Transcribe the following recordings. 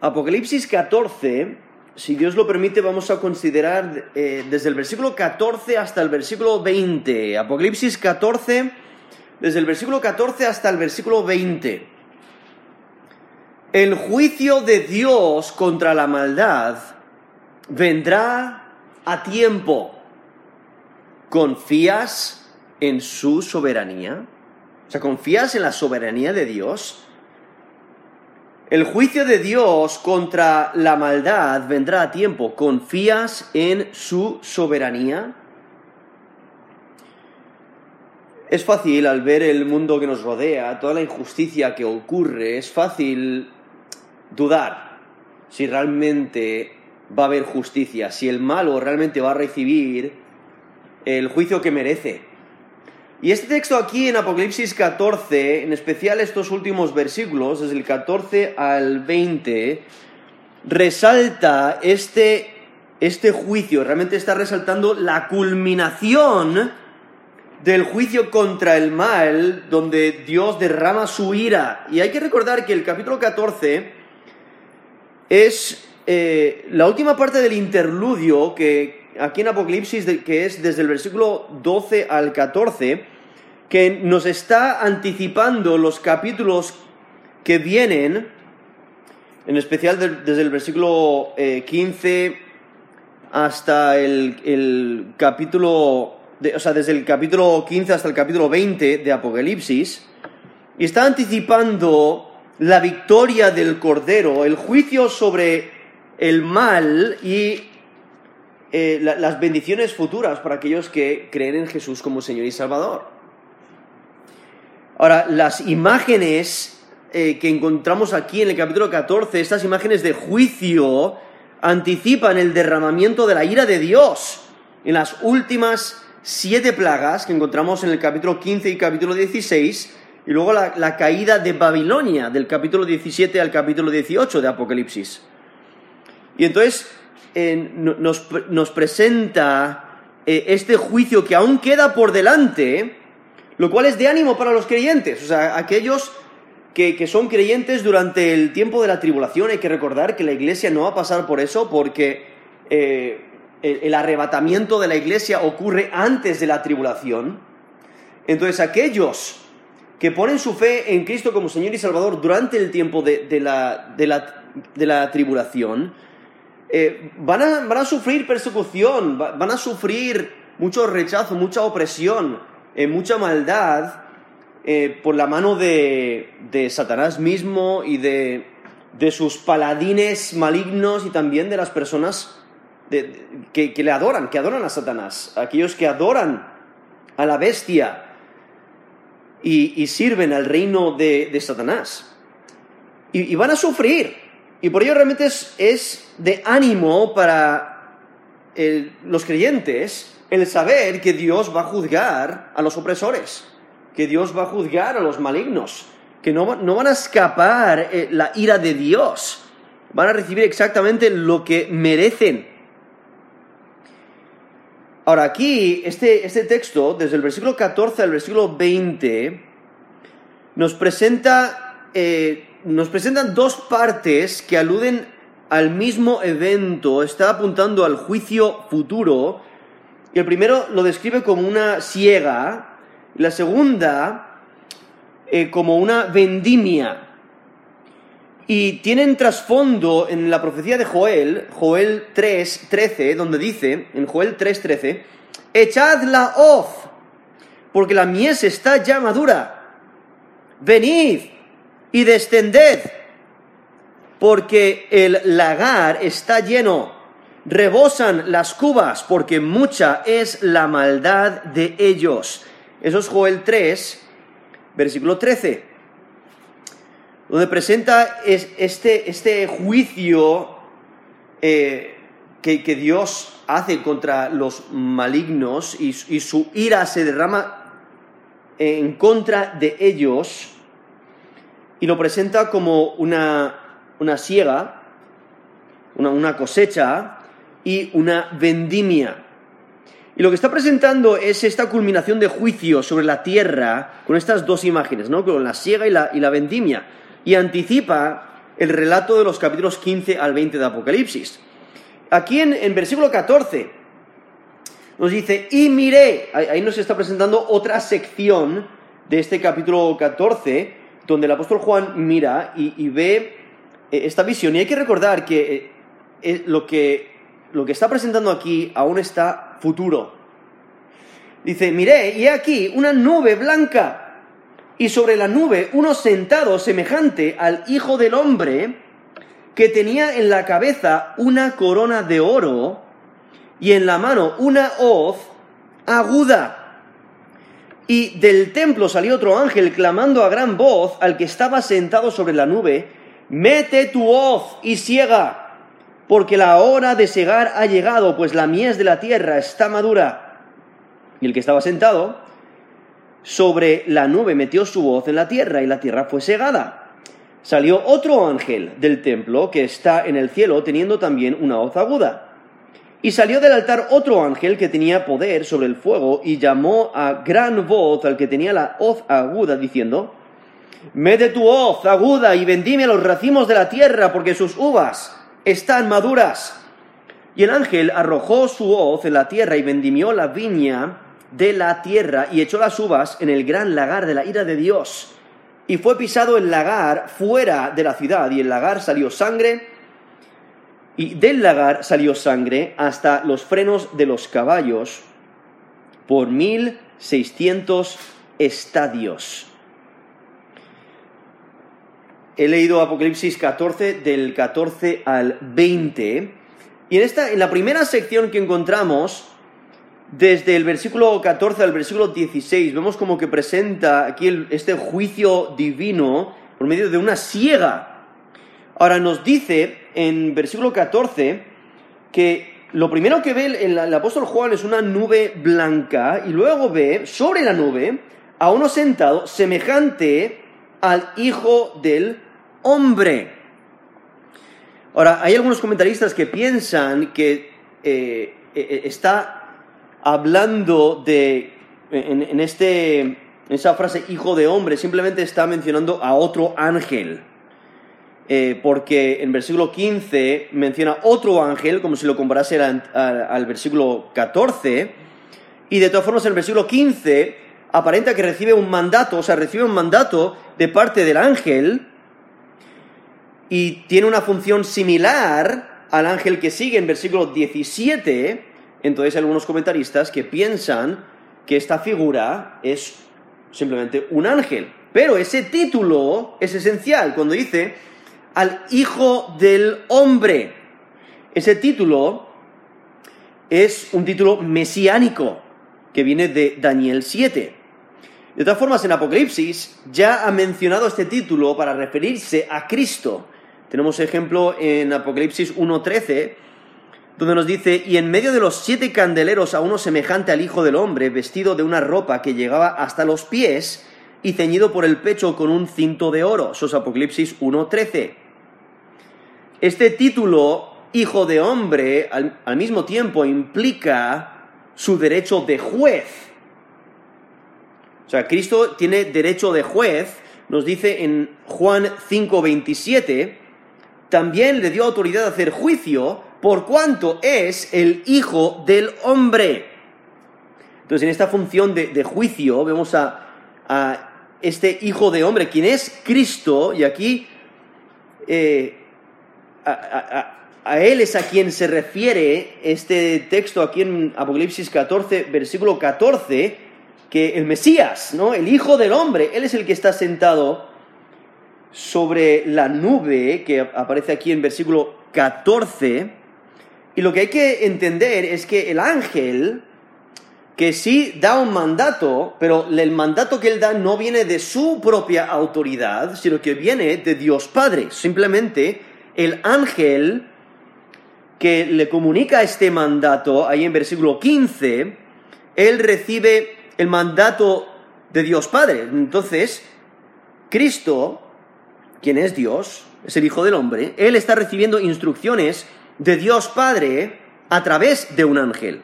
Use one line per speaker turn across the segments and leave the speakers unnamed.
Apocalipsis 14, si Dios lo permite, vamos a considerar eh, desde el versículo 14 hasta el versículo 20. Apocalipsis 14, desde el versículo 14 hasta el versículo 20. El juicio de Dios contra la maldad vendrá a tiempo. ¿Confías en su soberanía? O sea, ¿confías en la soberanía de Dios? El juicio de Dios contra la maldad vendrá a tiempo. ¿Confías en su soberanía? Es fácil al ver el mundo que nos rodea, toda la injusticia que ocurre, es fácil dudar si realmente va a haber justicia, si el malo realmente va a recibir el juicio que merece. Y este texto aquí en Apocalipsis 14, en especial estos últimos versículos, desde el 14 al 20, resalta este, este juicio, realmente está resaltando la culminación del juicio contra el mal, donde Dios derrama su ira. Y hay que recordar que el capítulo 14 es eh, la última parte del interludio que aquí en Apocalipsis, que es desde el versículo 12 al 14, que nos está anticipando los capítulos que vienen, en especial desde el versículo 15 eh, hasta el, capítulo, o sea, desde el capítulo 15 hasta el capítulo 20 de Apocalipsis, y está anticipando la victoria del Cordero, el juicio sobre el mal y eh, las bendiciones futuras para aquellos que creen en Jesús como Señor y Salvador. Ahora, las imágenes eh, que encontramos aquí en el capítulo 14, estas imágenes de juicio, anticipan el derramamiento de la ira de Dios en las últimas siete plagas que encontramos en el capítulo 15 y capítulo 16, y luego la, caída de Babilonia del capítulo 17 al capítulo 18 de Apocalipsis. Y entonces eh, nos, presenta eh, este juicio que aún queda por delante, lo cual es de ánimo para los creyentes, o sea, aquellos que, son creyentes durante el tiempo de la tribulación. Hay que recordar que la iglesia no va a pasar por eso porque eh, el, arrebatamiento de la iglesia ocurre antes de la tribulación. Entonces, aquellos que ponen su fe en Cristo como Señor y Salvador durante el tiempo de, la, de la, tribulación, eh, van, a, van, a, sufrir persecución, van a sufrir mucho rechazo, mucha opresión, eh, mucha maldad eh, por la mano de, de Satanás mismo y de, de, sus paladines malignos y también de las personas que, que, le adoran, que adoran a Satanás, aquellos que adoran a la bestia y, sirven al reino de, de Satanás. Y, van a sufrir. Y por ello realmente es, de ánimo para el, los creyentes el saber que Dios va a juzgar a los opresores, que Dios va a juzgar a los malignos, que no, van a escapar eh, la ira de Dios, van a recibir exactamente lo que merecen. Ahora aquí, este, este texto, desde el versículo 14 al versículo 20, nos presenta, eh, nos presentan dos partes que aluden al mismo evento, está apuntando al juicio futuro, y el primero lo describe como una siega, y la segunda eh, como una vendimia. Y tienen trasfondo en la profecía de Joel, Joel 3, 13, donde dice, en Joel 3, 13, echad la hoz, porque la mies está ya madura. Venid y descended, porque el lagar está lleno rebosan las cubas porque mucha es la maldad de ellos. Eso es Joel 3, versículo 13, donde presenta este, este juicio eh, que, Dios hace contra los malignos y, su ira se derrama en contra de ellos y lo presenta como una, una siega, una, una cosecha y una vendimia. Y lo que está presentando es esta culminación de juicio sobre la tierra con estas dos imágenes, ¿no? Con la siega y la, y la vendimia. Y anticipa el relato de los capítulos 15 al 20 de Apocalipsis. Aquí en, en versículo 14 nos dice, y miré, ahí nos está presentando otra sección de este capítulo 14, donde el apóstol Juan mira y, ve eh, esta visión. Y hay que recordar que eh, eh, lo que lo que está presentando aquí aún está futuro. Dice, miré, y he aquí una nube blanca, y sobre la nube uno sentado semejante al Hijo del Hombre, que tenía en la cabeza una corona de oro, y en la mano una hoz aguda. Y del templo salió otro ángel clamando a gran voz al que estaba sentado sobre la nube, mete tu hoz y ciega porque la hora de segar ha llegado, pues la mies de la tierra está madura. Y el que estaba sentado sobre la nube metió su voz en la tierra y la tierra fue segada. Salió otro ángel del templo que está en el cielo teniendo también una voz aguda. Y salió del altar otro ángel que tenía poder sobre el fuego y llamó a gran voz al que tenía la hoz aguda diciendo, Mete tu hoz aguda y vendime los racimos de la tierra porque sus uvas están maduras. Y el ángel arrojó su hoz en la tierra y vendimió la viña de la tierra y echó las uvas en el gran lagar de la ira de Dios. Y fue pisado el lagar fuera de la ciudad y el lagar salió sangre y del lagar salió sangre hasta los frenos de los caballos por mil seiscientos estadios he leído Apocalipsis 14 del 14 al 20 y en esta en la primera sección que encontramos desde el versículo 14 al versículo 16 vemos como que presenta aquí este juicio divino por medio de una ciega. Ahora nos dice en versículo 14 que lo primero que ve el, el, apóstol Juan es una nube blanca y luego ve sobre la nube a uno sentado semejante al Hijo del hombre. Ahora, hay algunos comentaristas que piensan que eh, eh, está hablando de, en, este, en esa frase hijo de hombre, simplemente está mencionando a otro ángel. Eh, porque en versículo 15 menciona otro ángel, como si lo comparase al, al, versículo 14, y de todas formas en el versículo 15 aparenta que recibe un mandato, o sea, recibe un mandato de parte del ángel, y tiene una función similar al ángel que sigue en versículo 17, entonces hay algunos comentaristas que piensan que esta figura es simplemente un ángel. Pero ese título es esencial cuando dice al Hijo del Hombre. Ese título es un título mesiánico que viene de Daniel 7. De todas formas, en Apocalipsis ya ha mencionado este título para referirse a Cristo. Tenemos ejemplo en Apocalipsis 1.13, donde nos dice, y en medio de los siete candeleros a uno semejante al Hijo del Hombre, vestido de una ropa que llegaba hasta los pies y ceñido por el pecho con un cinto de oro. Eso es Apocalipsis 1.13. Este título, Hijo de Hombre, al, al mismo tiempo implica su derecho de juez. O sea, Cristo tiene derecho de juez, nos dice en Juan 5.27, también le dio autoridad a hacer juicio por cuanto es el Hijo del Hombre. Entonces, en esta función de, juicio vemos a, este Hijo de Hombre, quien es Cristo, y aquí eh, a, a, Él es a quien se refiere este texto aquí en Apocalipsis 14, versículo 14, que el Mesías, ¿no? El Hijo del Hombre, Él es el que está sentado sobre la nube que aparece aquí en versículo 14. Y lo que hay que entender es que el ángel, que sí da un mandato, pero el mandato que él da no viene de su propia autoridad, sino que viene de Dios Padre. Simplemente el ángel que le comunica este mandato, ahí en versículo 15, él recibe el mandato de Dios Padre. Entonces, Cristo quien es Dios, es el Hijo del Hombre, Él está recibiendo instrucciones de Dios Padre a través de un ángel.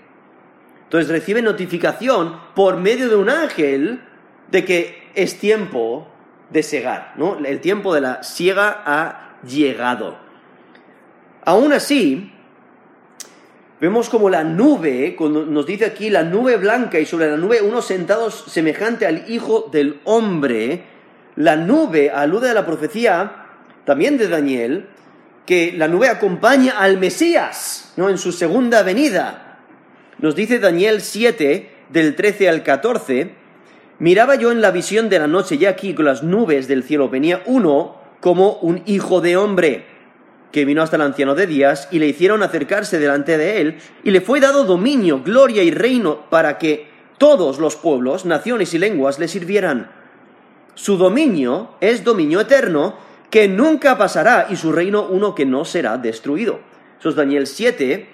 Entonces recibe notificación por medio de un ángel de que es tiempo de segar, ¿no? El tiempo de la siega ha llegado. Aún así, vemos como la nube, nos dice aquí la nube blanca y sobre la nube unos sentados semejante al Hijo del Hombre, la nube alude a la profecía también de Daniel, que la nube acompaña al Mesías, ¿no? En su segunda venida. Nos dice Daniel 7, del 13 al 14, miraba yo en la visión de la noche y aquí con las nubes del cielo venía uno como un hijo de hombre que vino hasta el anciano de días y le hicieron acercarse delante de él, y le fue dado dominio, gloria y reino para que todos los pueblos, naciones y lenguas le sirvieran. Su dominio es dominio eterno, que nunca pasará, y su reino uno que no será destruido. Eso es Daniel 7,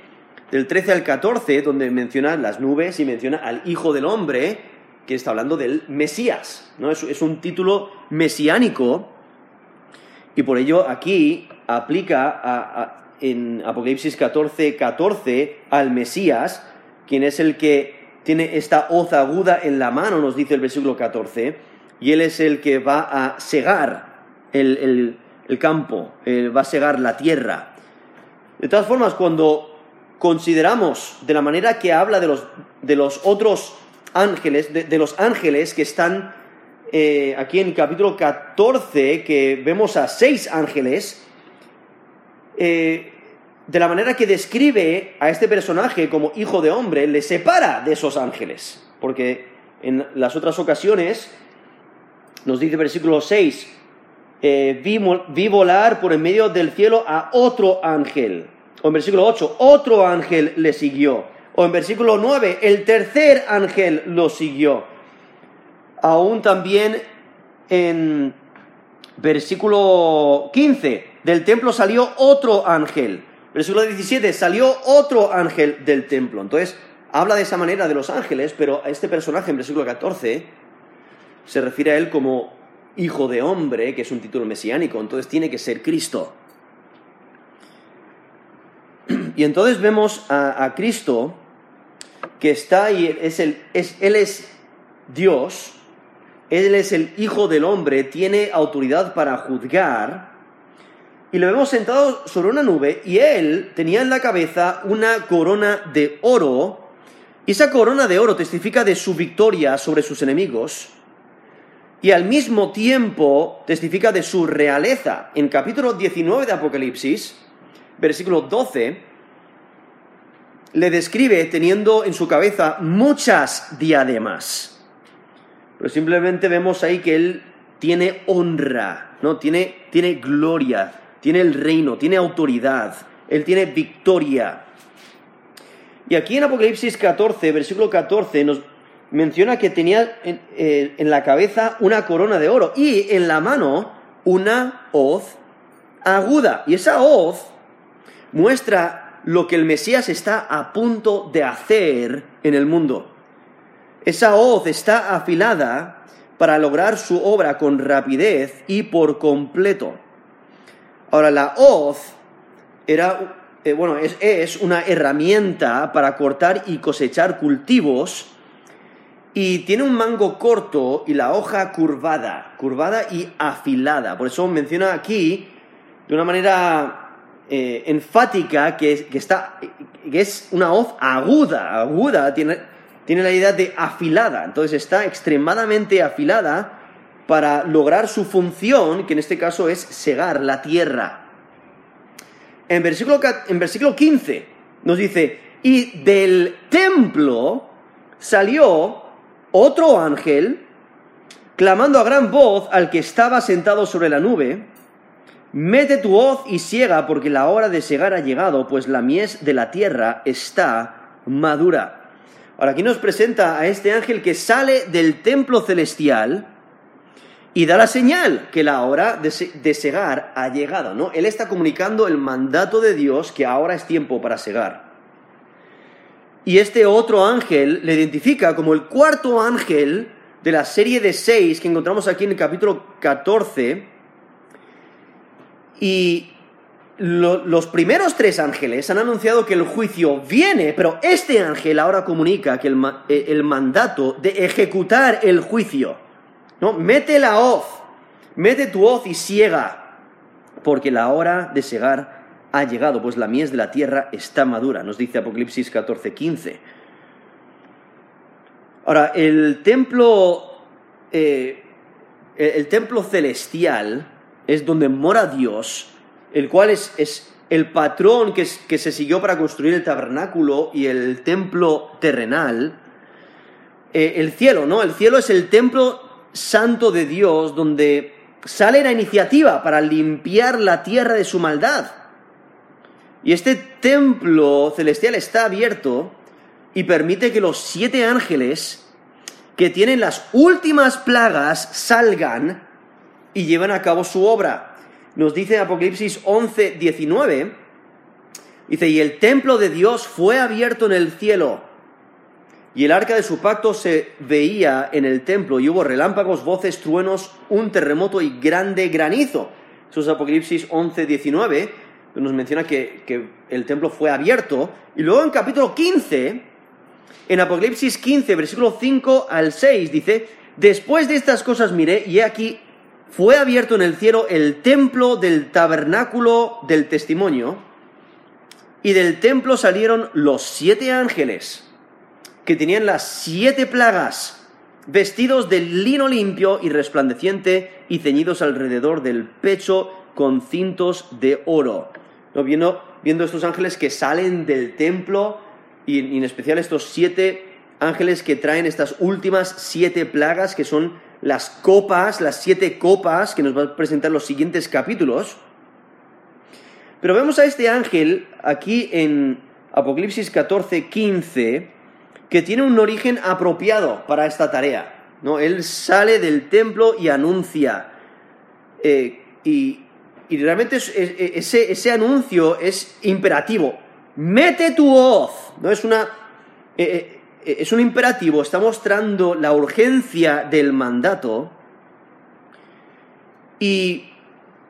del 13 al 14, donde menciona las nubes y menciona al Hijo del Hombre, que está hablando del Mesías. ¿no? Es, es un título mesiánico, y por ello aquí aplica en Apocalipsis 14, 14 al Mesías, quien es el que tiene esta hoz aguda en la mano, nos dice el versículo 14, y él es el que va a segar el, campo, va a segar la tierra. De todas formas, cuando consideramos de la manera que habla de los, de los otros ángeles, de, los ángeles que están eh, aquí en capítulo 14, que vemos a seis ángeles, eh, de la manera que describe a este personaje como hijo de hombre, le separa de esos ángeles. Porque en las otras ocasiones nos dice versículo 6, eh, vi, volar por en medio del cielo a otro ángel. O en versículo 8, otro ángel le siguió. O en versículo 9, el tercer ángel lo siguió. Aún también en versículo 15, del templo salió otro ángel. Versículo 17, salió otro ángel del templo. Entonces, habla de esa manera de los ángeles, pero a este personaje en versículo 14 se refiere a él como hijo de hombre, que es un título mesiánico, entonces tiene que ser Cristo. Y entonces vemos a, Cristo que está ahí, es el, es, Él es Dios, Él es el Hijo del Hombre, tiene autoridad para juzgar, y lo vemos sentado sobre una nube y él tenía en la cabeza una corona de oro y esa corona de oro testifica de su victoria sobre sus enemigos y al mismo tiempo testifica de su realeza. En capítulo 19 de Apocalipsis, versículo 12, le describe teniendo en su cabeza muchas diademas. Pero simplemente vemos ahí que él tiene honra, ¿no? Tiene, tiene gloria, tiene el reino, tiene autoridad, Él tiene victoria. Y aquí en Apocalipsis 14, versículo 14, nos menciona que tenía eh, en, la cabeza una corona de oro y en la mano una hoz aguda. Y esa hoz muestra lo que el Mesías está a punto de hacer en el mundo. Esa hoz está afilada para lograr su obra con rapidez y por completo. Ahora, la hoz era, eh, bueno, es, una herramienta para cortar y cosechar cultivos y tiene un mango corto y la hoja curvada, curvada y afilada. Por eso menciona aquí de una manera eh, enfática que, está, que es una hoz aguda, aguda, tiene, tiene la idea de afilada. Entonces está extremadamente afilada para lograr su función, que en este caso es segar la tierra. En versículo, en versículo 15 nos dice, y del templo salió otro ángel, clamando a gran voz al que estaba sentado sobre la nube, mete tu hoz y ciega, porque la hora de segar ha llegado, pues la mies de la tierra está madura. Ahora aquí nos presenta a este ángel que sale del templo celestial, y da la señal que la hora de, segar ha llegado, ¿no? Él está comunicando el mandato de Dios que ahora es tiempo para segar. Y este otro ángel le identifica como el cuarto ángel de la serie de seis que encontramos aquí en el capítulo 14. Y los primeros tres ángeles han anunciado que el juicio viene, pero este ángel ahora comunica que el, el mandato de ejecutar el juicio ¿no? Mete la hoz, mete tu hoz y ciega, porque la hora de segar ha llegado, pues la mies de la tierra está madura, nos dice Apocalipsis 14, 15. Ahora, el templo, eh, el templo celestial es donde mora Dios, el cual es, es el patrón que, que, se siguió para construir el tabernáculo y el templo terrenal. Eh, el cielo, ¿no? El cielo es el templo santo de Dios donde sale la iniciativa para limpiar la tierra de su maldad. Y este templo celestial está abierto y permite que los siete ángeles que tienen las últimas plagas salgan y lleven a cabo su obra. Nos dice Apocalipsis 11, 19, dice, y el templo de Dios fue abierto en el cielo, y el arca de su pacto se veía en el templo, y hubo relámpagos, voces, truenos, un terremoto y grande granizo. Eso es Apocalipsis 11, 19, nos menciona que, que el templo fue abierto, y luego en capítulo 15, en Apocalipsis 15, versículo 5 al 6, dice, después de estas cosas miré, y he aquí, fue abierto en el cielo el templo del tabernáculo del testimonio, y del templo salieron los siete ángeles, que tenían las siete plagas, vestidos de lino limpio y resplandeciente, y ceñidos alrededor del pecho con cintos de oro. ¿No? Viendo, estos ángeles que salen del templo, y en especial estos siete ángeles que traen estas últimas siete plagas, que son las copas, las siete copas que nos va a presentar los siguientes capítulos. Pero vemos a este ángel aquí en Apocalipsis 14, 15, que tiene un origen apropiado para esta tarea. ¿no? Él sale del templo y anuncia. Eh, y, realmente ese, ese anuncio es imperativo mete tu hoz. No es una. Eh, eh, es un imperativo, está mostrando la urgencia del mandato y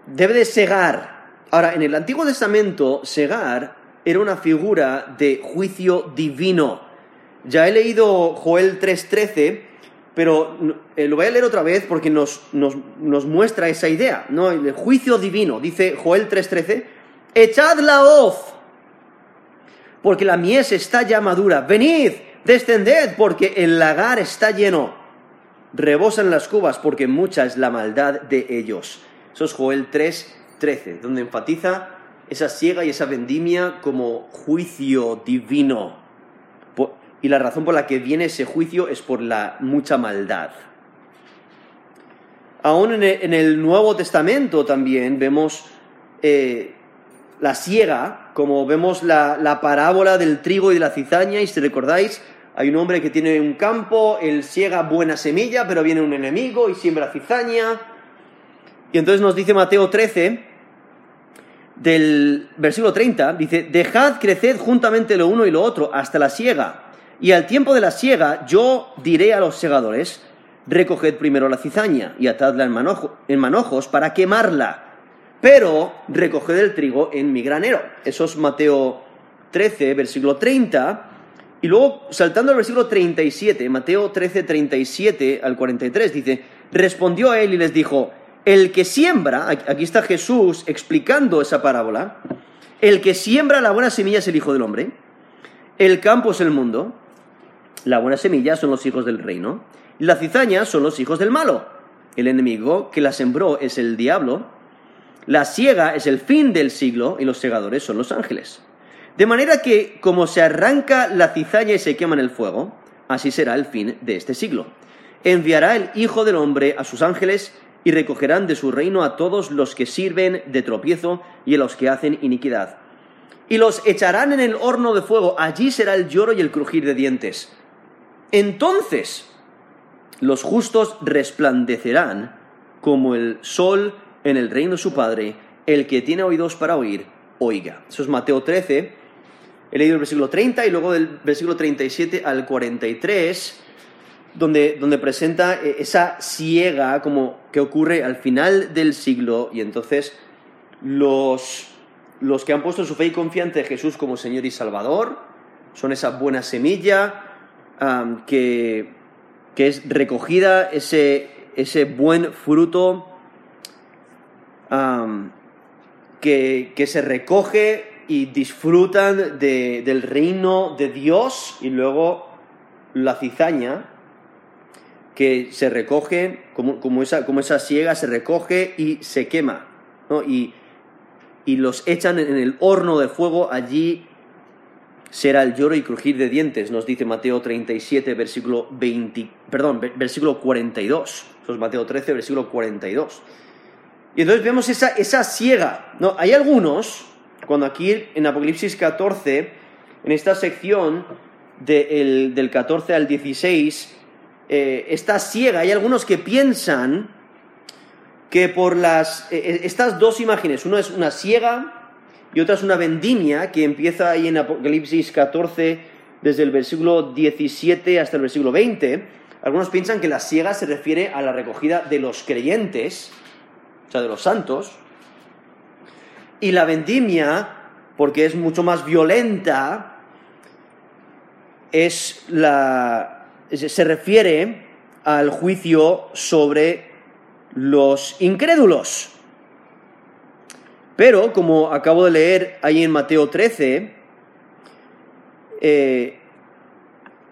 debe de segar. Ahora, en el Antiguo Testamento, segar era una figura de juicio divino. Ya he leído Joel 3.13, pero eh, lo voy a leer otra vez porque nos, nos, nos muestra esa idea, ¿no? El juicio divino, dice Joel 3.13, echad la hoz porque la mies está ya madura. Venid, descended, porque el lagar está lleno. Rebosan las cubas, porque mucha es la maldad de ellos. Eso es Joel 3, 13, donde enfatiza esa siega y esa vendimia como juicio divino. Y la razón por la que viene ese juicio es por la mucha maldad. Aún en el Nuevo Testamento también vemos eh, la siega, como vemos la, parábola del trigo y de la cizaña, y si recordáis, hay un hombre que tiene un campo, él siega buena semilla, pero viene un enemigo y siembra cizaña. Y entonces nos dice Mateo 13, del versículo 30, dice, dejad crecer juntamente lo uno y lo otro hasta la siega. Y al tiempo de la siega yo diré a los segadores, recoged primero la cizaña y atadla en manojos para quemarla pero recoged el trigo en mi granero. Eso es Mateo 13, versículo 30. Y luego, saltando al versículo 37, Mateo 13, 37 al 43, dice, respondió a él y les dijo, el que siembra, aquí está Jesús explicando esa parábola, el que siembra la buena semilla es el Hijo del Hombre, el campo es el mundo, la buena semilla son los hijos del reino, y la cizaña son los hijos del malo. El enemigo que la sembró es el diablo, la siega es el fin del siglo y los segadores son los ángeles. De manera que, como se arranca la cizaña y se quema en el fuego, así será el fin de este siglo. Enviará el Hijo del Hombre a sus ángeles y recogerán de su reino a todos los que sirven de tropiezo y a los que hacen iniquidad. Y los echarán en el horno de fuego, allí será el lloro y el crujir de dientes. Entonces los justos resplandecerán como el sol en el reino de su Padre, el que tiene oídos para oír, oiga. Eso es Mateo 13. He leído el versículo 30 y luego del versículo 37 al 43, donde, donde presenta eh, esa ciega como que ocurre al final del siglo y entonces los, los que han puesto su fe y confianza en Jesús como Señor y Salvador son esa buena semilla que, que es recogida, ese, ese buen fruto que, que se recoge y disfrutan de- del reino de Dios y luego la cizaña que se recoge, como, como esa, como esa siega se recoge y se quema, ¿no? y, y los echan en el horno de fuego, allí será el lloro y crujir de dientes, nos dice Mateo 37, versículo 20, perdón, ve- versículo 42, eso es Mateo 13, versículo 42. Y entonces vemos esa, esa siega, ¿no? Hay algunos, cuando aquí en Apocalipsis 14, en esta sección de el- del 14 al 16, eh, esta siega, hay algunos que piensan que por las eh, eh, estas dos imágenes, una es una siega y otra es una vendimia que empieza ahí en Apocalipsis 14 desde el versículo 17 hasta el versículo 20. Algunos piensan que la siega se refiere a la recogida de los creyentes, o sea, de los santos, y la vendimia, porque es mucho más violenta, es la, se refiere al juicio sobre los incrédulos. Pero, como acabo de leer ahí en Mateo 13, eh,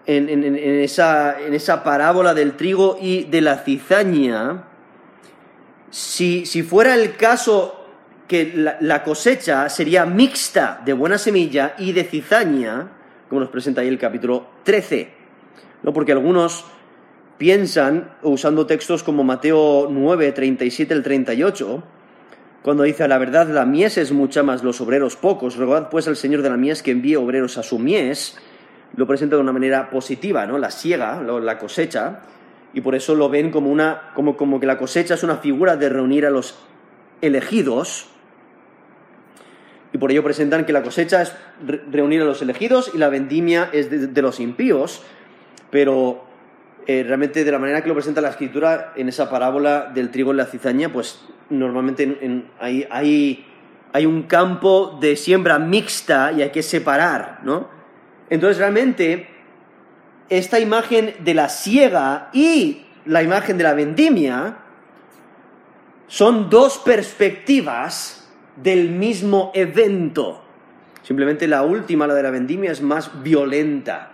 en, esa, parábola del trigo y de la cizaña, si, fuera el caso que la, la cosecha sería mixta de buena semilla y de cizaña, como nos presenta ahí el capítulo 13, ¿no? porque algunos piensan, usando textos como Mateo 9, 37 al 38, cuando dice, a la verdad la mies es mucha, más los obreros pocos, rogad pues al Señor de la mies que envíe obreros a su mies, lo presenta de una manera positiva, ¿no? La siega, la cosecha, y por eso lo ven como una, como, como que la cosecha es una figura de reunir a los elegidos, y por ello presentan que la cosecha es re- reunir a los elegidos y la vendimia es de, de los impíos, pero eh, realmente de la manera que lo presenta la escritura en esa parábola del trigo y la cizaña, pues normalmente en- en- hay, hay, hay un campo de siembra mixta y hay que separar, ¿no? Entonces realmente esta imagen de la siega y la imagen de la vendimia son dos perspectivas del mismo evento. Simplemente la última, la de la vendimia, es más violenta.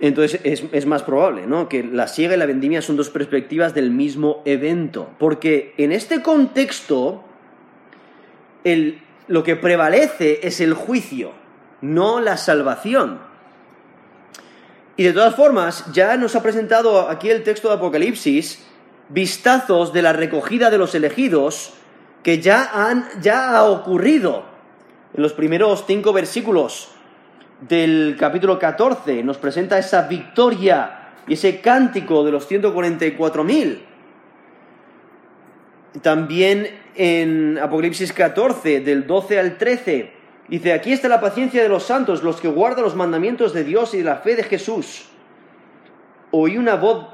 Entonces es, más probable, ¿no? Que la siega y la vendimia son dos perspectivas del mismo evento. Porque en este contexto, lo que prevalece es el juicio, no la salvación. Y de todas formas, ya nos ha presentado aquí el texto de Apocalipsis vistazos de la recogida de los elegidos que ya, han, ya ha ocurrido. En los primeros cinco versículos del capítulo 14 nos presenta esa victoria y ese cántico de los 144.000. También en Apocalipsis 14, del 12 al 13, dice, aquí está la paciencia de los santos, los que guardan los mandamientos de Dios y de la fe de Jesús. Oí una voz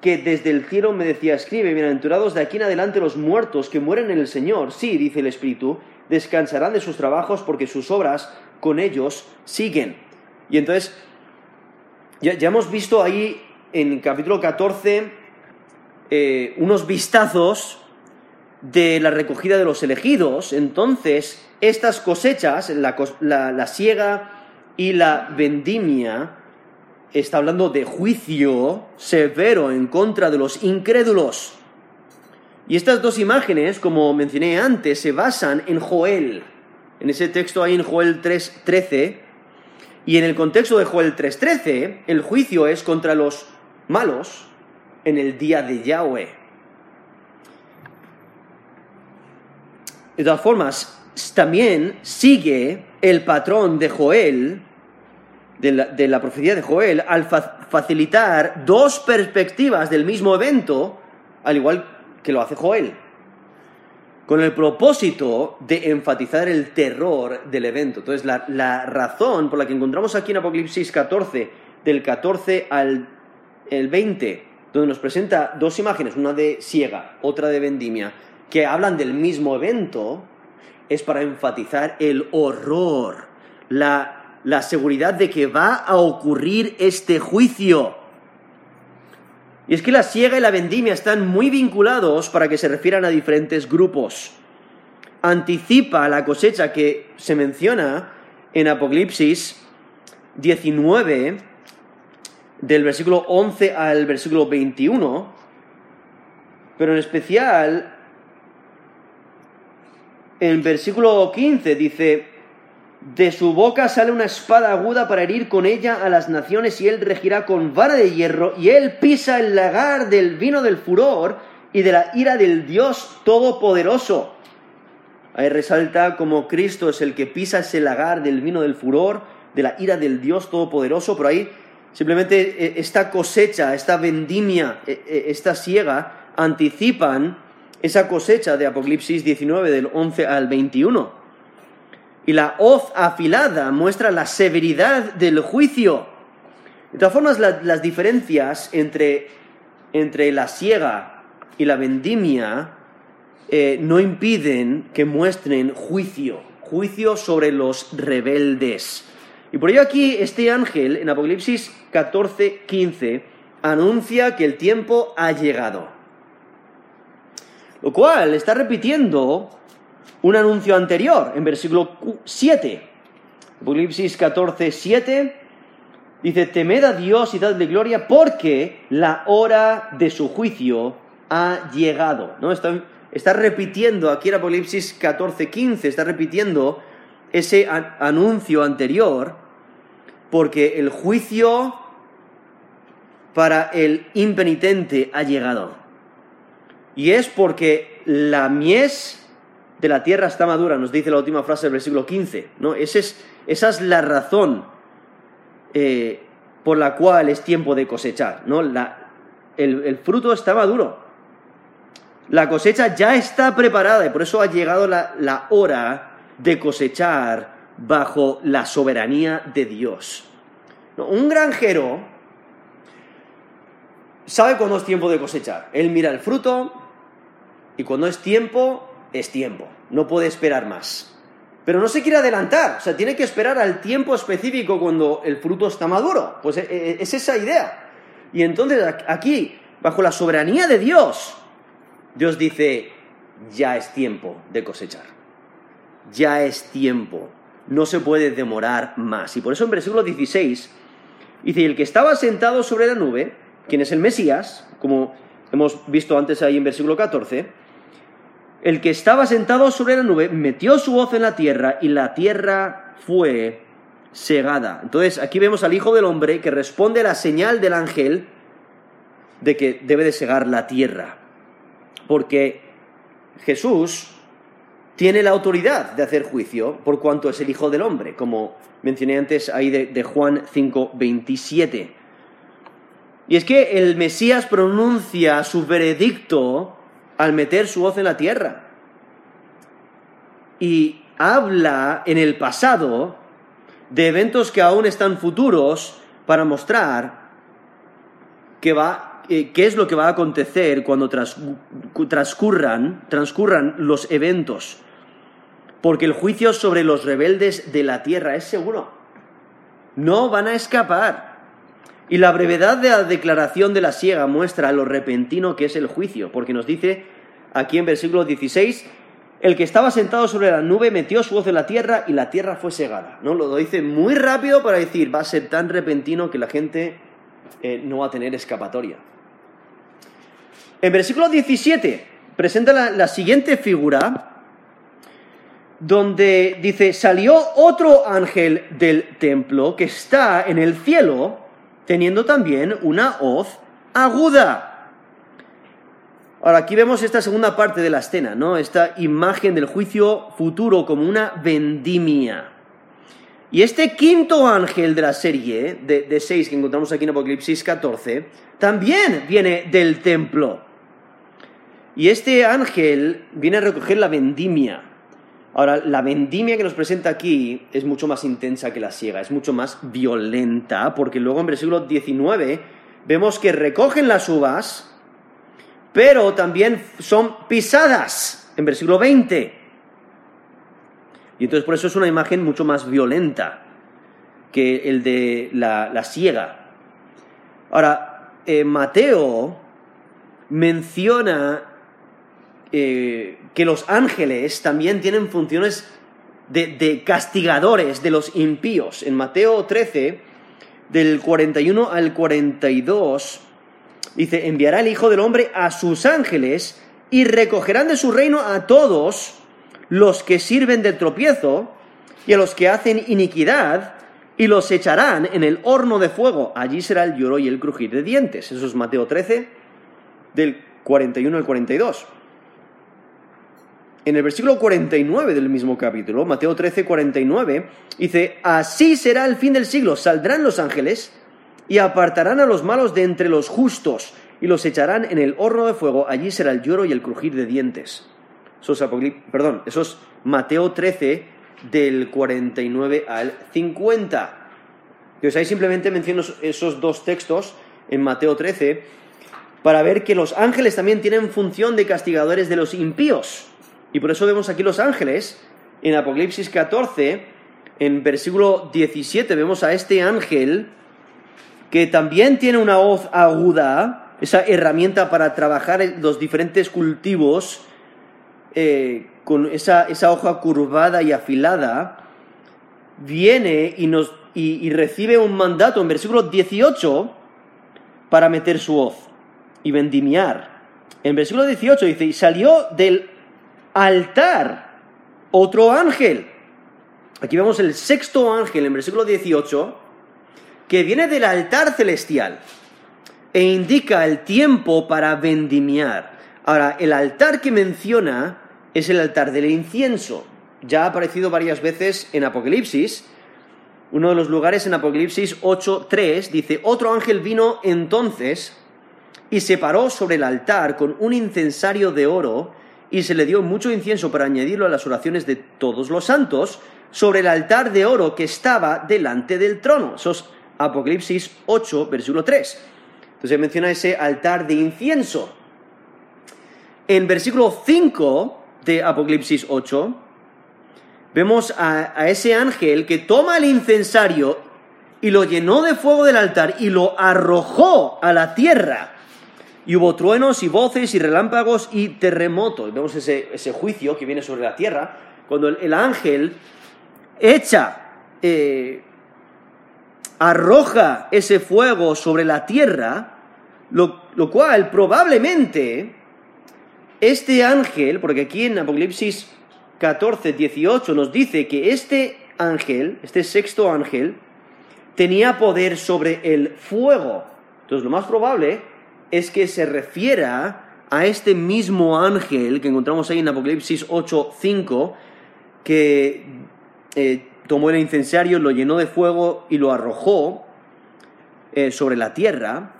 que desde el cielo me decía, escribe, bienaventurados de aquí en adelante los muertos que mueren en el Señor. Sí, dice el Espíritu, descansarán de sus trabajos porque sus obras con ellos siguen. Y entonces, ya, ya hemos visto ahí en capítulo 14 eh, unos vistazos de la recogida de los elegidos. Entonces, estas cosechas, la, la- la siega y la vendimia, está hablando de juicio severo en contra de los incrédulos. Y estas dos imágenes, como mencioné antes, se basan en Joel. En ese texto ahí en Joel 3.13. Y en el contexto de Joel 3.13, el juicio es contra los malos en el día de Yahweh. De todas formas, también sigue el patrón de Joel, de la, profecía de Joel, al fa- facilitar dos perspectivas del mismo evento, al igual que lo hace Joel, con el propósito de enfatizar el terror del evento. Entonces, la, la razón por la que encontramos aquí en Apocalipsis 14, del 14 al el 20, donde nos presenta dos imágenes, una de siega, otra de vendimia, que hablan del mismo evento, es para enfatizar el horror, la, la seguridad de que va a ocurrir este juicio. Y es que la siega y la vendimia están muy vinculados para que se refieran a diferentes grupos. Anticipa la cosecha que se menciona en Apocalipsis 19, del versículo 11 al versículo 21, pero en especial en versículo 15 dice, de su boca sale una espada aguda para herir con ella a las naciones y él regirá con vara de hierro y él pisa el lagar del vino del furor y de la ira del Dios Todopoderoso. Ahí resalta como Cristo es el que pisa ese lagar del vino del furor, de la ira del Dios Todopoderoso, pero ahí simplemente eh, esta cosecha, esta vendimia, eh, eh, esta siega, anticipan esa cosecha de Apocalipsis 19 del 11 al 21. Y la hoz afilada muestra la severidad del juicio. De todas formas, las diferencias entre, entre, la siega y la vendimia eh, no impiden que muestren juicio, juicio sobre los rebeldes. Y por ello aquí este ángel en Apocalipsis 14, 15 anuncia que el tiempo ha llegado. Lo cual está repitiendo un anuncio anterior, en versículo 7. Apocalipsis 14, 7 dice, temed a Dios y dadle gloria porque la hora de su juicio ha llegado. ¿No? Está, está repitiendo aquí en Apocalipsis 14, 15, está repitiendo ese anuncio anterior porque el juicio para el impenitente ha llegado. Y es porque la mies de la tierra está madura, nos dice la última frase del versículo 15. ¿no? Esa, es, esa es la razón eh, por la cual es tiempo de cosechar. ¿no? el, fruto está maduro. La cosecha ya está preparada y por eso ha llegado la, hora de cosechar bajo la soberanía de Dios. Un granjero sabe cuándo es tiempo de cosechar. Él mira el fruto y cuando es tiempo, es tiempo, no puede esperar más. Pero no se quiere adelantar, o sea, tiene que esperar al tiempo específico cuando el fruto está maduro. Pues e, e, es esa idea. Y entonces aquí, bajo la soberanía de Dios, Dios dice, ya es tiempo de cosechar. Ya es tiempo. No se puede demorar más. Y por eso en versículo 16 dice, el que estaba sentado sobre la nube, quien es el Mesías, como hemos visto antes ahí en versículo 14, el que estaba sentado sobre la nube metió su voz en la tierra y la tierra fue segada. Entonces aquí vemos al Hijo del Hombre que responde a la señal del ángel de que debe de segar la tierra. Porque Jesús tiene la autoridad de hacer juicio por cuanto es el Hijo del Hombre, como mencioné antes ahí de, de Juan 5, 27. Y es que el Mesías pronuncia su veredicto al meter su voz en la tierra. Y habla en el pasado de eventos que aún están futuros para mostrar qué es lo que va a acontecer cuando transcurran, transcurran los eventos. Porque el juicio sobre los rebeldes de la tierra es seguro. No van a escapar. Y la brevedad de la declaración de la siega muestra lo repentino que es el juicio, porque nos dice aquí en versículo 16, el que estaba sentado sobre la nube metió su voz en la tierra y la tierra fue segada. ¿no? Lo dice muy rápido para decir, va a ser tan repentino que la gente eh, no va a tener escapatoria. En versículo 17 presenta la siguiente figura, donde dice, salió otro ángel del templo que está en el cielo teniendo también una hoz aguda. Ahora, aquí vemos esta segunda parte de la escena, ¿no? Esta imagen del juicio futuro como una vendimia. Y este quinto ángel de la serie, de, de seis que encontramos aquí en Apocalipsis 14, también viene del templo. Y este ángel viene a recoger la vendimia. Ahora, la vendimia que nos presenta aquí es mucho más intensa que la siega, es mucho más violenta, porque luego en versículo 19 vemos que recogen las uvas, pero también son pisadas, en versículo 20. Y entonces por eso es una imagen mucho más violenta que el de la, la siega. Ahora, eh, Mateo menciona eh, que los ángeles también tienen funciones de, castigadores de los impíos. En Mateo 13, del 41 al 42, dice, enviará el Hijo del Hombre a sus ángeles y recogerán de su reino a todos los que sirven de tropiezo y a los que hacen iniquidad y los echarán en el horno de fuego. Allí será el lloro y el crujir de dientes. Eso es Mateo 13, del 41 al 42 en el versículo 49 del mismo capítulo, Mateo 13, 49, dice, así será el fin del siglo, saldrán los ángeles y apartarán a los malos de entre los justos y los echarán en el horno de fuego, allí será el lloro y el crujir de dientes. Eso es, perdón, eso es Mateo 13 del 49 al 50. Entonces ahí simplemente menciono esos dos textos en Mateo 13 para ver que los ángeles también tienen función de castigadores de los impíos. Y por eso vemos aquí los ángeles. En Apocalipsis 14, en versículo 17, vemos a este ángel que también tiene una voz aguda, esa herramienta para trabajar los diferentes cultivos eh, con esa, hoja curvada y afilada, viene y, nos, y, y recibe un mandato en versículo 18 para meter su hoz y vendimiar. En versículo 18 dice, y salió del altar, otro ángel. Aquí vemos el sexto ángel en versículo 18, que viene del altar celestial e indica el tiempo para vendimiar. Ahora, el altar que menciona es el altar del incienso. Ya ha aparecido varias veces en Apocalipsis. Uno de los lugares en Apocalipsis 8.3 dice, otro ángel vino entonces y se paró sobre el altar con un incensario de oro y se le dio mucho incienso para añadirlo a las oraciones de todos los santos sobre el altar de oro que estaba delante del trono. Eso es Apocalipsis 8, versículo 3. Entonces menciona ese altar de incienso. En versículo 5 de Apocalipsis 8, vemos a, ese ángel que toma el incensario y lo llenó de fuego del altar y lo arrojó a la tierra y hubo truenos y voces y relámpagos y terremotos. Vemos ese, juicio que viene sobre la tierra, cuando el, ángel echa, eh, arroja ese fuego sobre la tierra, lo, lo cual probablemente este ángel, porque aquí en Apocalipsis 14, 18 nos dice que este ángel, este sexto ángel, tenía poder sobre el fuego. Entonces lo más probable es que se refiera a este mismo ángel que encontramos ahí en Apocalipsis 8:5, que eh, tomó el incensario, lo llenó de fuego y lo arrojó eh, sobre la tierra.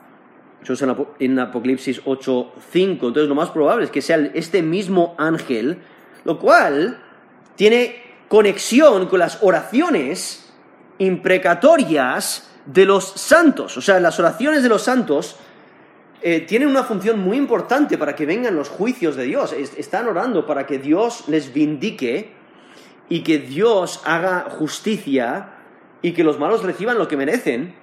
Eso es en Apocalipsis 8:5. Entonces lo más probable es que sea este mismo ángel, lo cual tiene conexión con las oraciones imprecatorias de los santos. O sea, las oraciones de los santos eh, tienen una función muy importante para que vengan los juicios de Dios. están orando para que Dios les vindique y que Dios haga justicia y que los malos reciban lo que merecen.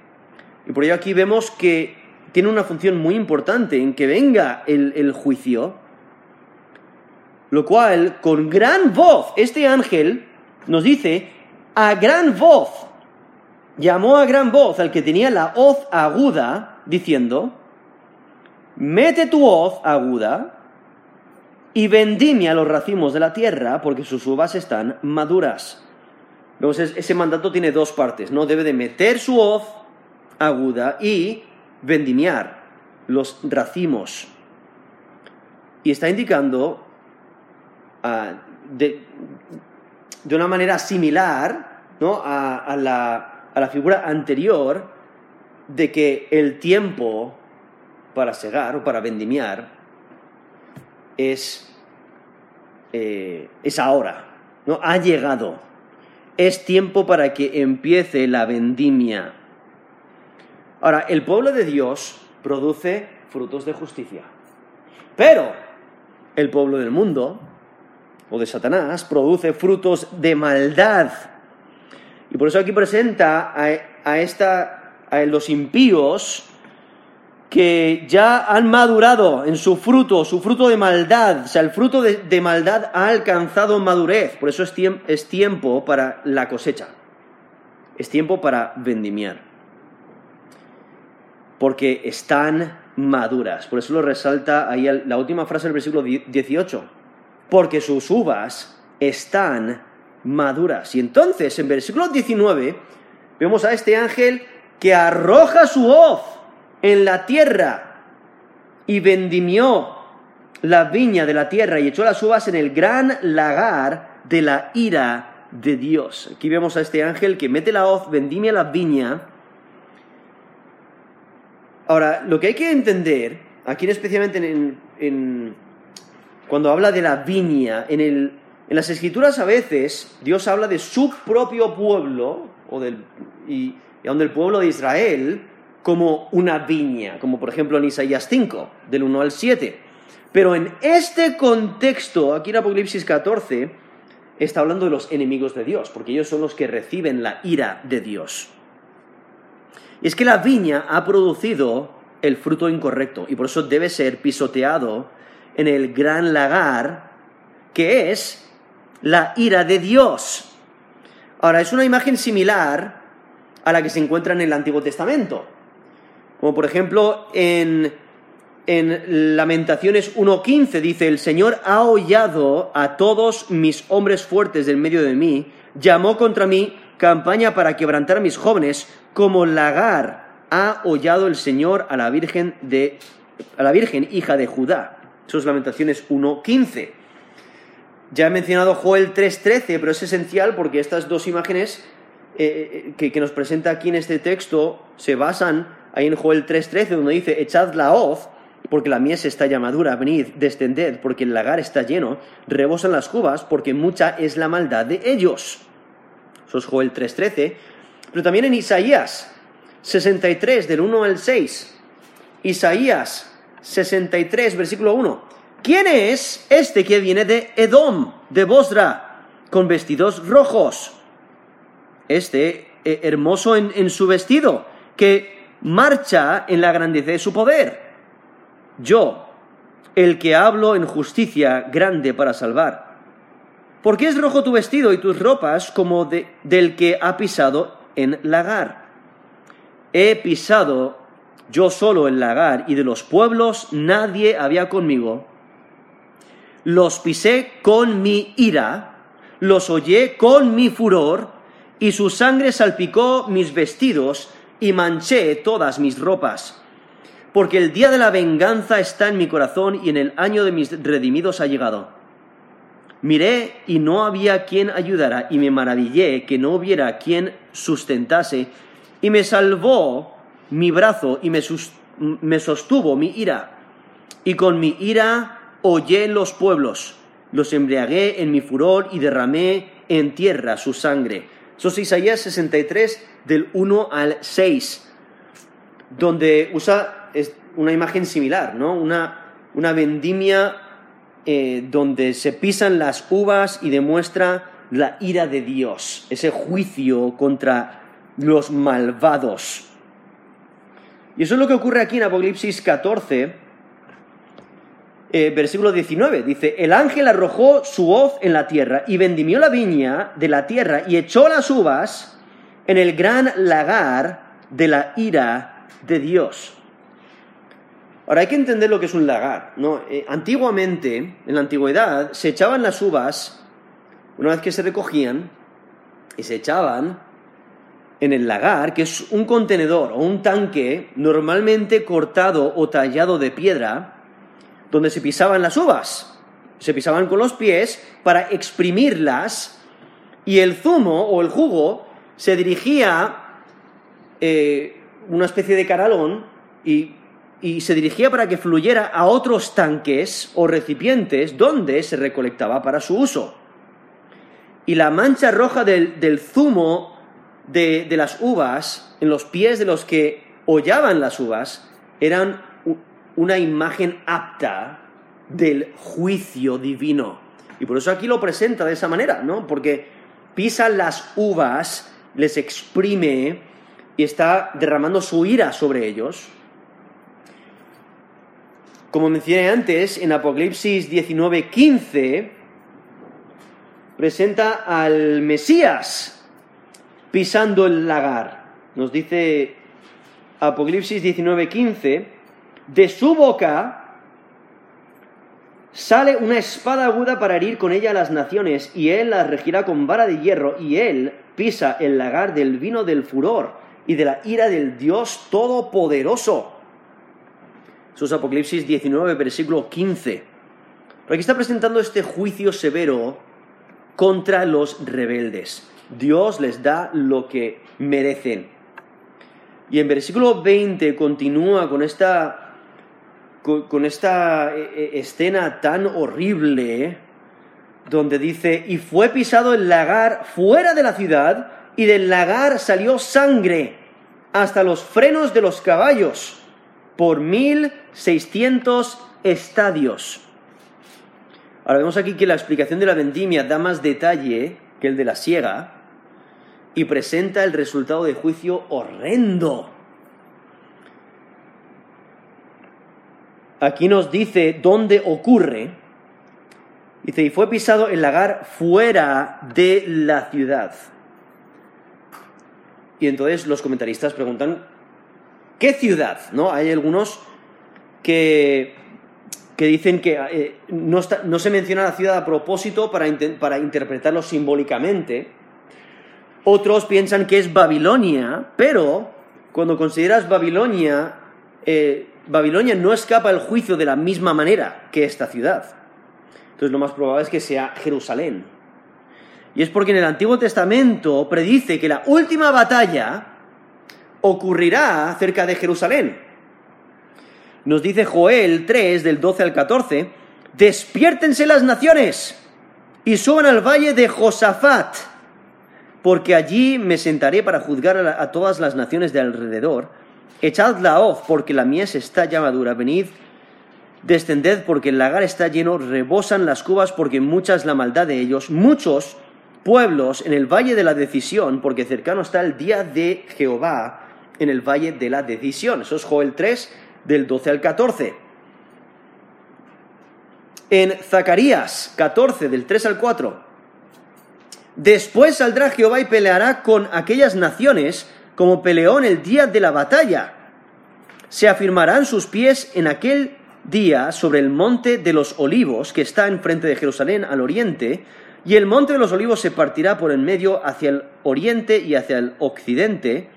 Y por ello aquí vemos que tiene una función muy importante en que venga el, el juicio, lo cual con gran voz, este ángel nos dice, a gran voz, llamó a gran voz al que tenía la hoz aguda, diciendo, mete tu hoz aguda y vendimia los racimos de la tierra, porque sus uvas están maduras. Entonces, ese mandato tiene dos partes, ¿no? Debe de meter su hoz aguda y vendimiar los racimos. Y está indicando ah, de, una manera similar ¿no? a, la, a la figura anterior de que el tiempo para segar o para vendimiar es, eh, es ahora, ¿no? Ha llegado. Es tiempo para que empiece la vendimia. Ahora, el pueblo de Dios produce frutos de justicia. Pero el pueblo del mundo o de Satanás produce frutos de maldad. Y por eso aquí presenta a, esta, a los impíos que ya han madurado en su fruto, su fruto de maldad, o sea, el fruto de, maldad ha alcanzado madurez, por eso es, es tiempo para la cosecha, es tiempo para vendimiar, porque están maduras, por eso lo resalta ahí la última frase del versículo 18, porque sus uvas están maduras. Y entonces, en versículo 19, vemos a este ángel que arroja su hoz en la tierra y vendimió la viña de la tierra y echó las uvas en el gran lagar de la ira de Dios. Aquí vemos a este ángel que mete la hoz, vendimia la viña. Ahora, lo que hay que entender, aquí especialmente en, cuando habla de la viña, en, en, las escrituras a veces Dios habla de su propio pueblo, o y, y aun del pueblo de Israel, como una viña, como por ejemplo en Isaías 5, del 1 al 7. Pero en este contexto, aquí en Apocalipsis 14, está hablando de los enemigos de Dios, porque ellos son los que reciben la ira de Dios. Y es que la viña ha producido el fruto incorrecto y por eso debe ser pisoteado en el gran lagar que es la ira de Dios. Ahora, es una imagen similar a la que se encuentra en el Antiguo Testamento. Como por ejemplo en, en Lamentaciones 1.15 dice, el Señor ha hollado a todos mis hombres fuertes del medio de mí, llamó contra mí campaña para quebrantar a mis jóvenes, como lagar ha hollado el Señor a la Virgen de a la Virgen hija de Judá. Eso es Lamentaciones 1.15. Ya he mencionado Joel 3.13, pero es esencial porque estas dos imágenes eh, eh, que, que, nos presenta aquí en este texto se basan ahí en Joel 3.13, donde dice, echad la hoz, porque la mies está ya madura, venid, descended, porque el lagar está lleno, rebosan las cubas, porque mucha es la maldad de ellos. Eso es Joel 3.13. Pero también en Isaías 63, del 1 al 6. Isaías 63, versículo 1. ¿Quién es este que viene de Edom, de Bosra, con vestidos rojos? Este eh, hermoso en, en su vestido, que marcha en la grandeza de su poder. Yo, el que hablo en justicia grande para salvar. ¿Por qué es rojo tu vestido y tus ropas como de, del que ha pisado en lagar? He pisado yo solo el lagar y de los pueblos nadie había conmigo. Los pisé con mi ira, los hollé con mi furor, y su sangre salpicó mis vestidos y manché todas mis ropas. Porque el día de la venganza está en mi corazón y en el año de mis redimidos ha llegado. Miré y no había quien ayudara y me maravillé que no hubiera quien sustentase y me salvó mi brazo y me, me sostuvo mi ira. Y con mi ira hollé los pueblos, los embriagué en mi furor y derramé en tierra su sangre. Eso es Isaías 63 del 1 al 6, donde usa una imagen similar, ¿no? Una, una vendimia eh, donde se pisan las uvas y demuestra la ira de Dios, ese juicio contra los malvados. Y eso es lo que ocurre aquí en Apocalipsis 14, eh, versículo 19. Dice, el ángel arrojó su hoz en la tierra y vendimió la viña de la tierra y echó las uvas en el gran lagar de la ira de Dios. Ahora hay que entender lo que es un lagar. ¿no? Eh, antiguamente, en la antigüedad, se echaban las uvas, una vez que se recogían, y se echaban en el lagar, que es un contenedor o un tanque normalmente cortado o tallado de piedra, donde se pisaban las uvas. Se pisaban con los pies para exprimirlas y el zumo o el jugo se dirigía eh, una especie de caralón y, se dirigía para que fluyera a otros tanques o recipientes donde se recolectaba para su uso. Y la mancha roja del, zumo de, de, las uvas en los pies de los que hollaban las uvas eran una imagen apta del juicio divino. Y por eso aquí lo presenta de esa manera, ¿no? Porque pisa las uvas les exprime y está derramando su ira sobre ellos. Como mencioné antes, en Apocalipsis 19:15 presenta al Mesías pisando el lagar. Nos dice Apocalipsis 19:15, de su boca sale una espada aguda para herir con ella a las naciones, y él las regirá con vara de hierro, y él pisa el lagar del vino del furor y de la ira del Dios Todopoderoso. Eso es Apocalipsis 19, versículo 15. Pero aquí está presentando este juicio severo contra los rebeldes. Dios les da lo que merecen. Y en versículo 20 continúa con esta con, esta eh, eh, escena tan horrible, donde dice, y fue pisado el lagar fuera de la ciudad, y del lagar salió sangre hasta los frenos de los caballos, por mil seiscientos estadios. Ahora vemos aquí que la explicación de la vendimia da más detalle que el de la siega y presenta el resultado de juicio horrendo. Aquí nos dice dónde ocurre. Dice, y fue pisado el lagar fuera de la ciudad. Y entonces los comentaristas preguntan, ¿qué ciudad? ¿No? Hay algunos que, que dicen que eh, no, no, se menciona la ciudad a propósito para, para interpretarlo simbólicamente. Otros piensan que es Babilonia, pero cuando consideras Babilonia, eh, Babilonia no escapa al juicio de la misma manera que esta ciudad. Entonces lo más probable es que sea Jerusalén. Y es porque en el Antiguo Testamento predice que la última batalla ocurrirá cerca de Jerusalén. Nos dice Joel 3 del 12 al 14, despiértense las naciones y suban al valle de Josafat, porque allí me sentaré para juzgar a, todas las naciones de alrededor Echad la hoz, porque la mies está ya madura. Venid, descended, porque el lagar está lleno, rebosan las cubas, porque mucha es la maldad de ellos. Muchos pueblos en el valle de la decisión, porque cercano está el día de Jehová en el valle de la decisión. Eso es Joel 3, del 12 al 14. En Zacarías 14, del 3 al 4. Después saldrá Jehová y peleará con aquellas naciones como peleó en el día de la batalla. Se afirmarán sus pies en aquel día sobre el monte de los olivos, que está enfrente de Jerusalén al oriente, y el monte de los olivos se partirá por en medio hacia el oriente y hacia el occidente,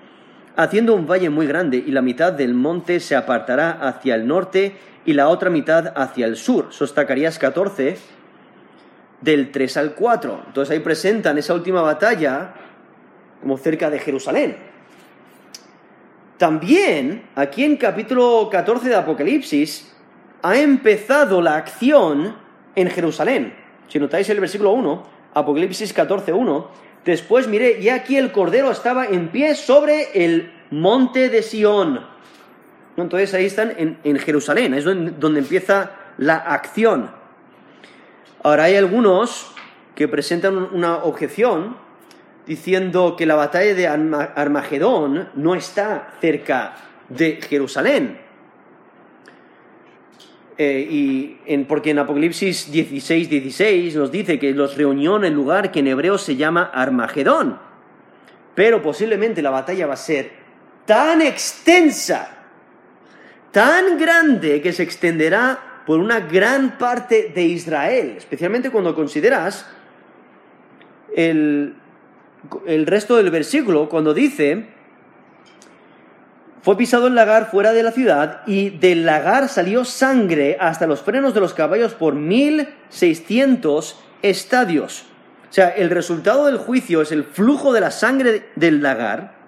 haciendo un valle muy grande, y la mitad del monte se apartará hacia el norte y la otra mitad hacia el sur. Sostacarías 14, del 3 al 4. Entonces ahí presentan esa última batalla como cerca de Jerusalén. También, aquí en capítulo 14 de Apocalipsis, ha empezado la acción en Jerusalén. Si notáis el versículo 1, Apocalipsis 14, 1, después miré, y aquí el Cordero estaba en pie sobre el monte de Sión. Entonces ahí están en, en Jerusalén, es donde empieza la acción. Ahora hay algunos que presentan una objeción diciendo que la batalla de Armagedón no está cerca de Jerusalén. Eh, y en, porque en Apocalipsis 16, 16 nos dice que los reunió en el lugar que en hebreo se llama Armagedón. Pero posiblemente la batalla va a ser tan extensa, tan grande, que se extenderá por una gran parte de Israel, especialmente cuando consideras el, el resto del versículo cuando dice, fue pisado el lagar fuera de la ciudad y del lagar salió sangre hasta los frenos de los caballos por mil seiscientos estadios. O sea, el resultado del juicio es el flujo de la sangre del lagar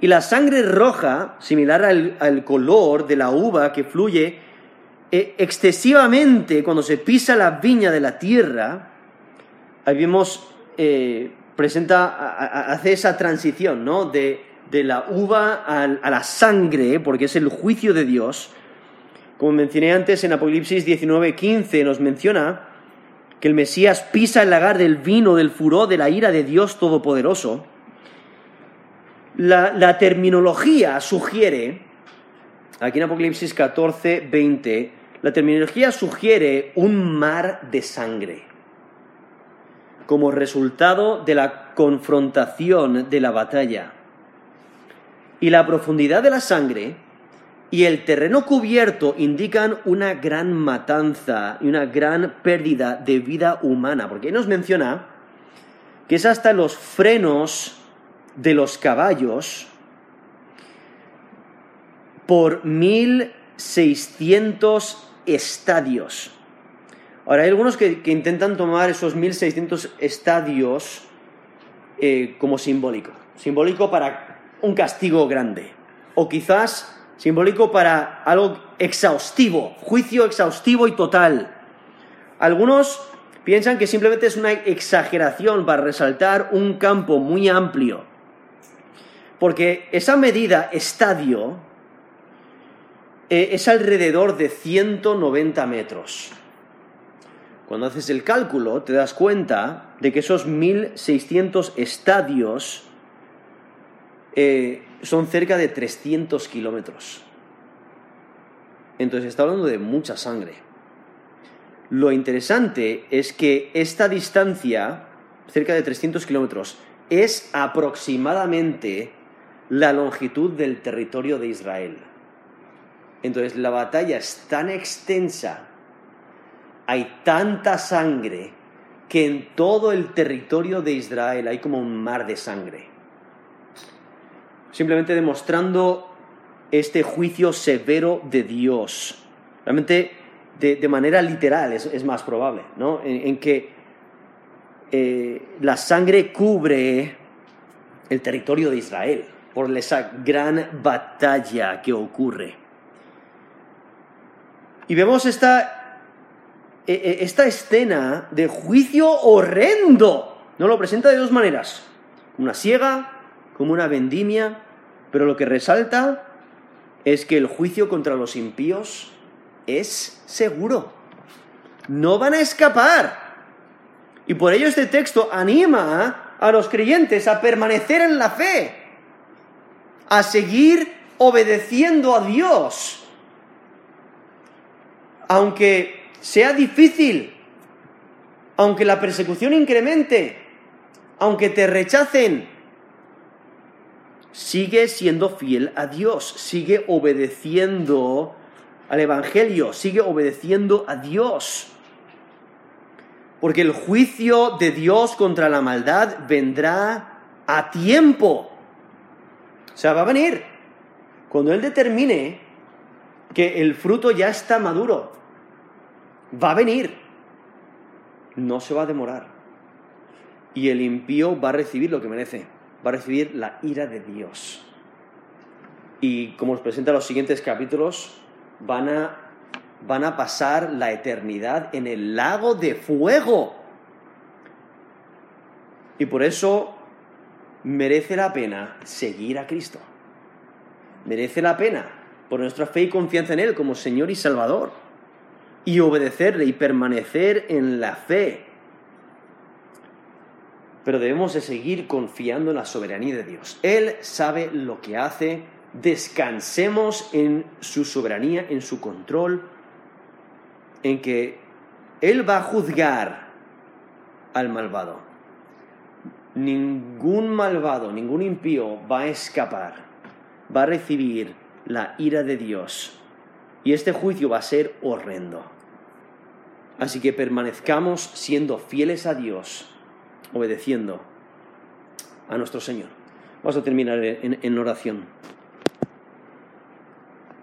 y la sangre roja, similar al, color de la uva que fluye eh, excesivamente cuando se pisa la viña de la tierra. Ahí vemos eh, presenta, hace esa transición, ¿no? De, la uva a, la sangre, porque es el juicio de Dios. Como mencioné antes, en Apocalipsis 19:15 nos menciona que el Mesías pisa el lagar del vino, del furor, de la ira de Dios Todopoderoso. La, la terminología sugiere, aquí en Apocalipsis 14, 20, la terminología sugiere un mar de sangre como resultado de la confrontación de la batalla. Y la profundidad de la sangre y el terreno cubierto indican una gran matanza y una gran pérdida de vida humana, porque nos menciona que es hasta los frenos de los caballos por 1600 estadios. Ahora, hay algunos que, intentan tomar esos 1600 estadios eh, como simbólico. Simbólico para un castigo grande. O quizás simbólico para algo exhaustivo, juicio exhaustivo y total. Algunos piensan que simplemente es una exageración para resaltar un campo muy amplio. Porque esa medida, estadio, eh, es alrededor de 190 metros. Cuando haces el cálculo, te das cuenta de que esos 1.600 estadios eh, son cerca de 300 kilómetros. Entonces está hablando de mucha sangre. Lo interesante es que esta distancia, cerca de 300 kilómetros, es aproximadamente la longitud del territorio de Israel. Entonces la batalla es tan extensa, hay tanta sangre, que en todo el territorio de Israel hay como un mar de sangre. Simplemente demostrando este juicio severo de Dios. Realmente de, manera literal es, más probable, ¿no? En, que eh, la sangre cubre el territorio de Israel por esa gran batalla que ocurre. Y vemos esta, esta escena de juicio horrendo. No lo presenta de dos maneras. Una ciega, como una vendimia, pero lo que resalta es que el juicio contra los impíos es seguro. No van a escapar. Y por ello este texto anima a los creyentes a permanecer en la fe, a seguir obedeciendo a Dios aunque sea difícil, aunque la persecución incremente, aunque te rechacen, sigue siendo fiel a Dios, sigue obedeciendo al Evangelio, sigue obedeciendo a Dios. Porque el juicio de Dios contra la maldad vendrá a tiempo. O sea, va a venir. Cuando Él determine que el fruto ya está maduro. Va a venir. No se va a demorar. Y el impío va a recibir lo que merece. Va a recibir la ira de Dios. Y como os presenta los siguientes capítulos, van a, van a pasar la eternidad en el lago de fuego. Y por eso merece la pena seguir a Cristo. Merece la pena por nuestra fe y confianza en Él como Señor y Salvador, y obedecerle y permanecer en la fe. Pero debemos de seguir confiando en la soberanía de Dios. Él sabe lo que hace, descansemos en su soberanía, en su control, en que Él va a juzgar al malvado. Ningún malvado, ningún impío va a escapar, va a recibir la ira de Dios. Y este juicio va a ser horrendo. Así que permanezcamos siendo fieles a Dios, obedeciendo a nuestro Señor. Vamos a terminar en, oración.